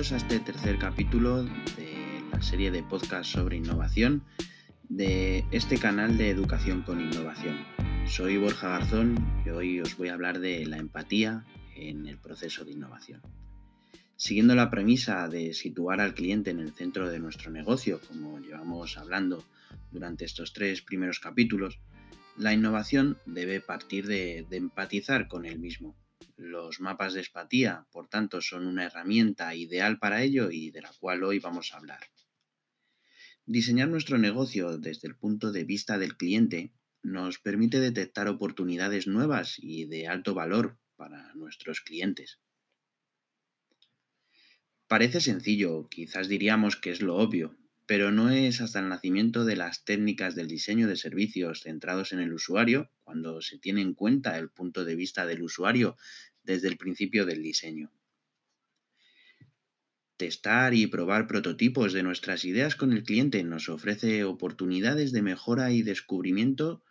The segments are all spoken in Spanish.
Bienvenidos a este tercer capítulo de la serie de podcast sobre innovación de este canal de educación con innovación. Soy Borja Garzón y hoy os voy a hablar de la empatía en el proceso de innovación. Siguiendo la premisa de situar al cliente en el centro de nuestro negocio, como llevamos hablando durante estos tres primeros capítulos, la innovación debe partir de, de empatizar con él mismo, los mapas de espatía, por tanto, son una herramienta ideal para ello y de la cual hoy vamos a hablar. Diseñar nuestro negocio desde el punto de vista del cliente nos permite detectar oportunidades nuevas y de alto valor para nuestros clientes. Parece sencillo, quizás diríamos que es lo obvio, pero no es hasta el nacimiento de las técnicas del diseño de servicios centrados en el usuario, cuando se tiene en cuenta el punto de vista del usuario desde el principio del diseño. Testar y probar prototipos de nuestras ideas con el cliente nos ofrece oportunidades de mejora y descubrimiento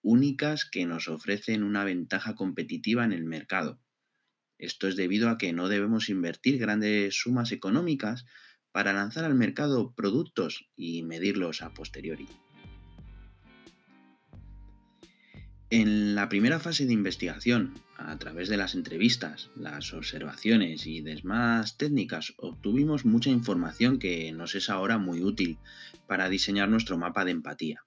únicas que nos ofrecen una ventaja competitiva en el mercado. Esto es debido a que no debemos invertir grandes sumas económicas para lanzar al mercado productos y medirlos a posteriori. En la primera fase de investigación, a través de las entrevistas, las observaciones y demás técnicas, obtuvimos mucha información que nos es ahora muy útil para diseñar nuestro mapa de empatía.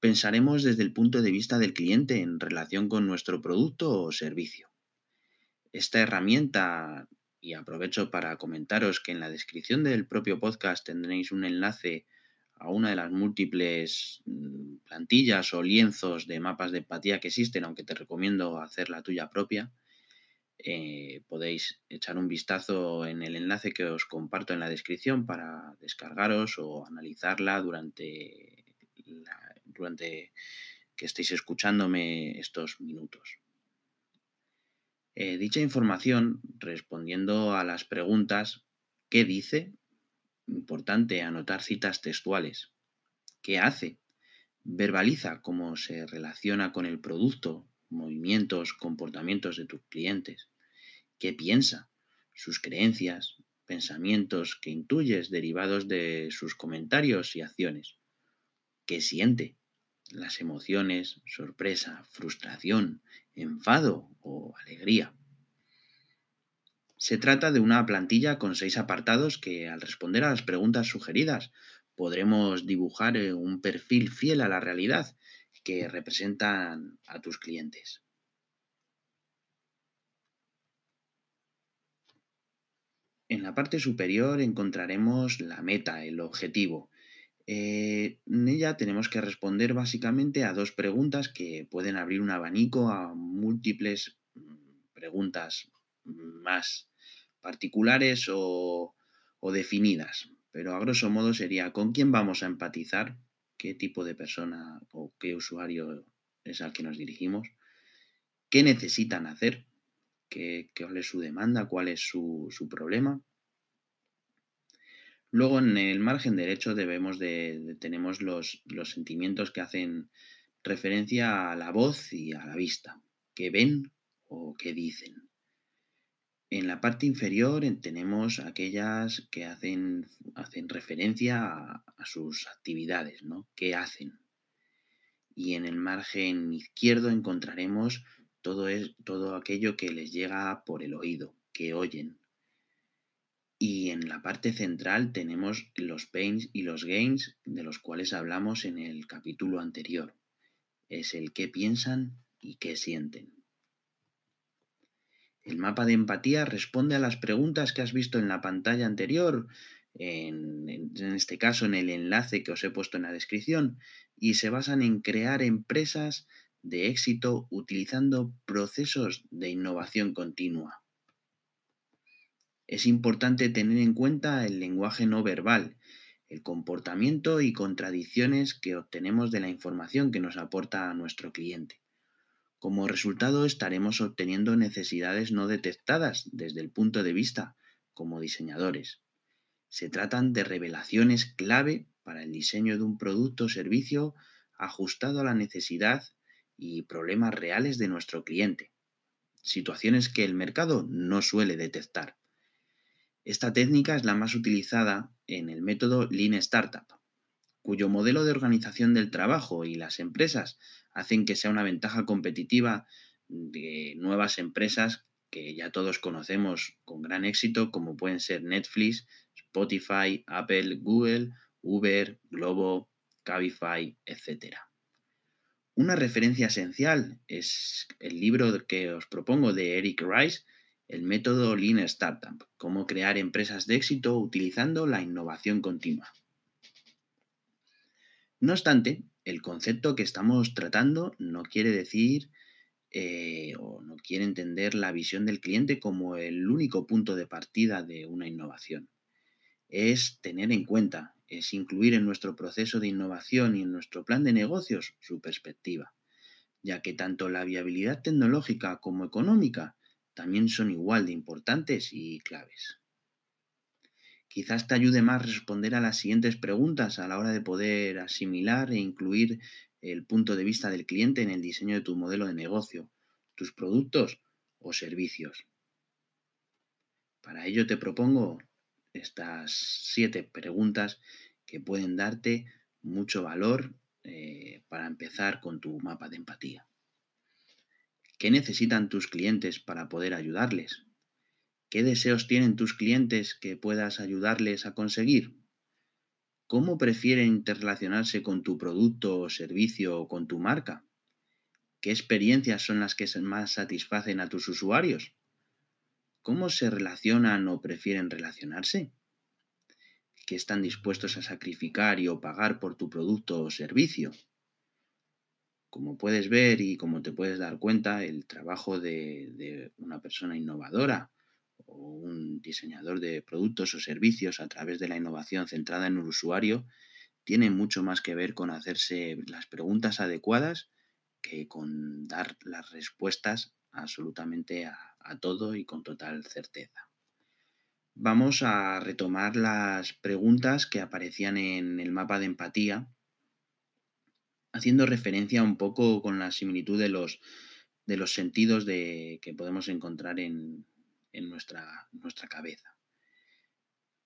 Pensaremos desde el punto de vista del cliente en relación con nuestro producto o servicio. Esta herramienta y aprovecho para comentaros que en la descripción del propio podcast tendréis un enlace a una de las múltiples mm, plantillas o lienzos de mapas de empatía que existen, aunque te recomiendo hacer la tuya propia. Eh, podéis echar un vistazo en el enlace que os comparto en la descripción para descargaros o analizarla durante, durante que estéis escuchándome estos minutos. Eh, dicha información, respondiendo a las preguntas ¿qué dice? Importante anotar citas textuales. ¿Qué hace? Verbaliza cómo se relaciona con el producto, movimientos, comportamientos de tus clientes. ¿Qué piensa? Sus creencias, pensamientos que intuyes derivados de sus comentarios y acciones. ¿Qué siente? Las emociones, sorpresa, frustración, enfado o alegría. Se trata de una plantilla con seis apartados que al responder a las preguntas sugeridas podremos dibujar eh, un perfil fiel a la realidad que representan a tus clientes. En la parte superior encontraremos la meta, el objetivo, eh, en ella tenemos que responder básicamente a dos preguntas que pueden abrir un abanico a múltiples mm, preguntas más particulares o, definidas. Pero a grosso modo sería ¿con quién vamos a empatizar? ¿Qué tipo de persona o qué usuario es al que nos dirigimos? ¿Qué necesitan hacer? ¿Qué, ¿Cuál es su demanda? ¿Cuál es su, su problema? Luego en el margen derecho debemos de, tenemos los, los, sentimientos que hacen referencia a la voz y a la vista, que ven o que dicen. En la parte inferior tenemos aquellas que hacen, hacen referencia a, sus actividades, ¿no? ¿Qué hacen? Y en el margen izquierdo encontraremos todo, es, todo aquello que les llega por el oído, que oyen, y en la parte central tenemos los pains y los gains de los cuales hablamos en el capítulo anterior. Es el qué piensan y qué sienten. El mapa de empatía responde a las preguntas que has visto en la pantalla anterior, en, este caso en el enlace que os he puesto en la descripción, y se basan en crear empresas de éxito utilizando procesos de innovación continua. Es importante tener en cuenta el lenguaje no verbal, el comportamiento y contradicciones que obtenemos de la información que nos aporta nuestro cliente. Como resultado estaremos obteniendo necesidades no detectadas desde el punto de vista como diseñadores. Se tratan de revelaciones clave para el diseño de un producto o servicio ajustado a la necesidad y problemas reales de nuestro cliente, situaciones que el mercado no suele detectar. Esta técnica es la más utilizada en el método Lean Startup, cuyo modelo de organización del trabajo y las empresas hacen que sea una ventaja competitiva de nuevas empresas que ya todos conocemos con gran éxito, como pueden ser Netflix, Spotify, Apple, Google, Uber, Globo, Cabify, etc. Una referencia esencial es el libro que os propongo de Eric Rice, El método Lean Startup, cómo crear empresas de éxito utilizando la innovación continua. No obstante, el concepto que estamos tratando no quiere decir eh, o no quiere entender la visión del cliente como el único punto de partida de una innovación. Es tener en cuenta, es incluir en nuestro proceso de innovación y en nuestro plan de negocios su perspectiva, ya que tanto la viabilidad tecnológica como económica también son igual de importantes y claves. Quizás te ayude más responder a las siguientes preguntas a la hora de poder asimilar e incluir el punto de vista del cliente en el diseño de tu modelo de negocio, tus productos o servicios. Para ello te propongo estas siete preguntas que pueden darte mucho valor eh, para empezar con tu mapa de empatía. ¿Qué necesitan tus clientes para poder ayudarles? ¿Qué deseos tienen tus clientes que puedas ayudarles a conseguir? ¿Cómo prefieren interrelacionarse con tu producto o servicio o con tu marca? ¿Qué experiencias son las que más satisfacen a tus usuarios? ¿Cómo se relacionan o prefieren relacionarse? ¿Qué están dispuestos a sacrificar y o pagar por tu producto o servicio? Como puedes ver y como te puedes dar cuenta, el trabajo de, de una persona innovadora o un diseñador de productos o servicios a través de la innovación centrada en el usuario tiene mucho más que ver con hacerse las preguntas adecuadas que con dar las respuestas absolutamente a, a todo y con total certeza. Vamos a retomar las preguntas que aparecían en el mapa de empatía, haciendo referencia un poco con la similitud de los, de los sentidos de, que podemos encontrar en, en nuestra, nuestra cabeza.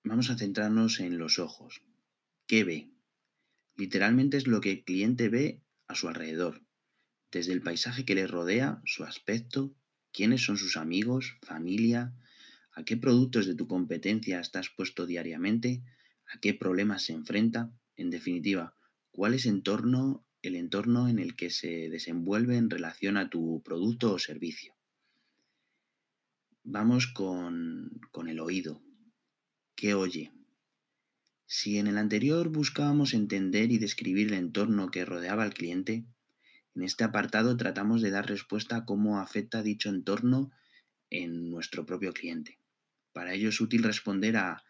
Vamos a centrarnos en los ojos. ¿Qué ve? Literalmente es lo que el cliente ve a su alrededor, desde el paisaje que le rodea, su aspecto, quiénes son sus amigos, familia, a qué productos de tu competencia estás expuesto diariamente, a qué problemas se enfrenta, en definitiva, cuál es entorno, el entorno en el que se desenvuelve en relación a tu producto o servicio. Vamos con, con el oído. ¿Qué oye? Si en el anterior buscábamos entender y describir el entorno que rodeaba al cliente, en este apartado tratamos de dar respuesta a cómo afecta dicho entorno en nuestro propio cliente. Para ello es útil responder a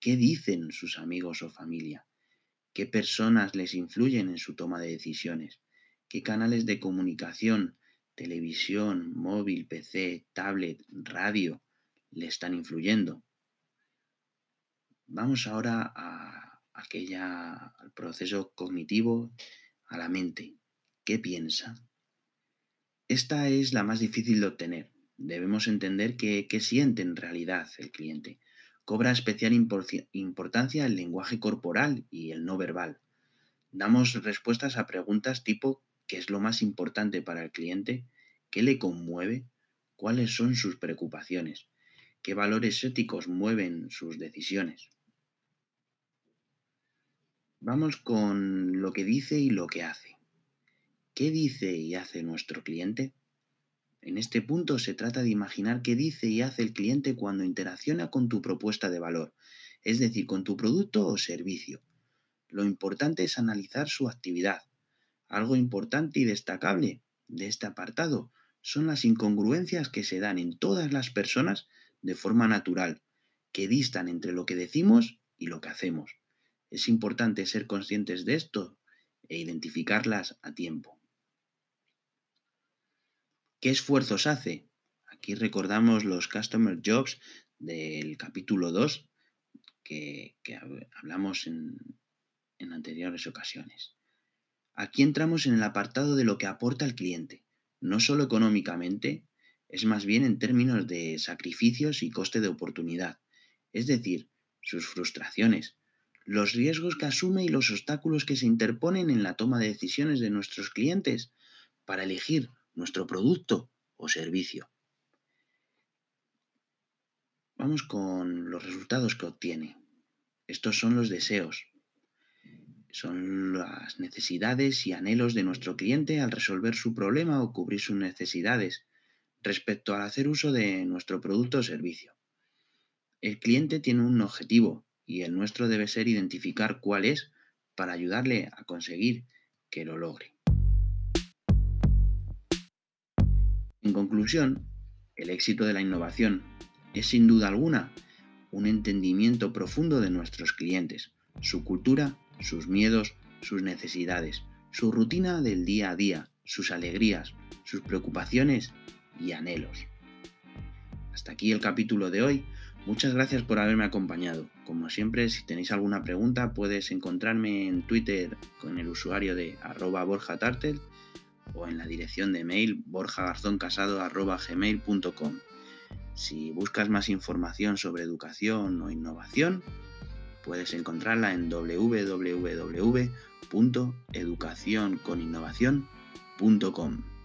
qué dicen sus amigos o familia, qué personas les influyen en su toma de decisiones, qué canales de comunicación televisión, móvil, PC, tablet, radio le están influyendo. Vamos ahora a aquella, al proceso cognitivo, a la mente. ¿Qué piensa? Esta es la más difícil de obtener. Debemos entender qué siente en realidad el cliente. Cobra especial importancia el lenguaje corporal y el no verbal. Damos respuestas a preguntas tipo ¿qué es lo más importante para el cliente? ¿Qué le conmueve? ¿Cuáles son sus preocupaciones? ¿Qué valores éticos mueven sus decisiones? Vamos con lo que dice y lo que hace. ¿Qué dice y hace nuestro cliente? En este punto se trata de imaginar qué dice y hace el cliente cuando interacciona con tu propuesta de valor, es decir, con tu producto o servicio. Lo importante es analizar su actividad. Algo importante y destacable de este apartado son las incongruencias que se dan en todas las personas de forma natural, que distan entre lo que decimos y lo que hacemos. Es importante ser conscientes de esto e identificarlas a tiempo. ¿Qué esfuerzos hace? Aquí recordamos los Customer Jobs del capítulo 2 que, hablamos en, en anteriores ocasiones. Aquí entramos en el apartado de lo que aporta el cliente, no solo económicamente, es más bien en términos de sacrificios y coste de oportunidad. es decir, sus frustraciones, los riesgos que asume y los obstáculos que se interponen en la toma de decisiones de nuestros clientes para elegir nuestro producto o servicio. Vamos con los resultados que obtiene. Estos son los deseos. Son las necesidades y anhelos de nuestro cliente al resolver su problema o cubrir sus necesidades respecto al hacer uso de nuestro producto o servicio. El cliente tiene un objetivo y el nuestro debe ser identificar cuál es para ayudarle a conseguir que lo logre. En conclusión, el éxito de la innovación es sin duda alguna un entendimiento profundo de nuestros clientes, su cultura, sus miedos, sus necesidades, su rutina del día a día, sus alegrías, sus preocupaciones y anhelos. Hasta aquí el capítulo de hoy. Muchas gracias por haberme acompañado. Como siempre, si tenéis alguna pregunta, puedes encontrarme en Twitter con el usuario de arroba borjatartel o en la dirección de mail borjagarzóncasado.gmail.com. Si buscas más información sobre educación o innovación, puedes encontrarla en www.educacionconinnovación.com.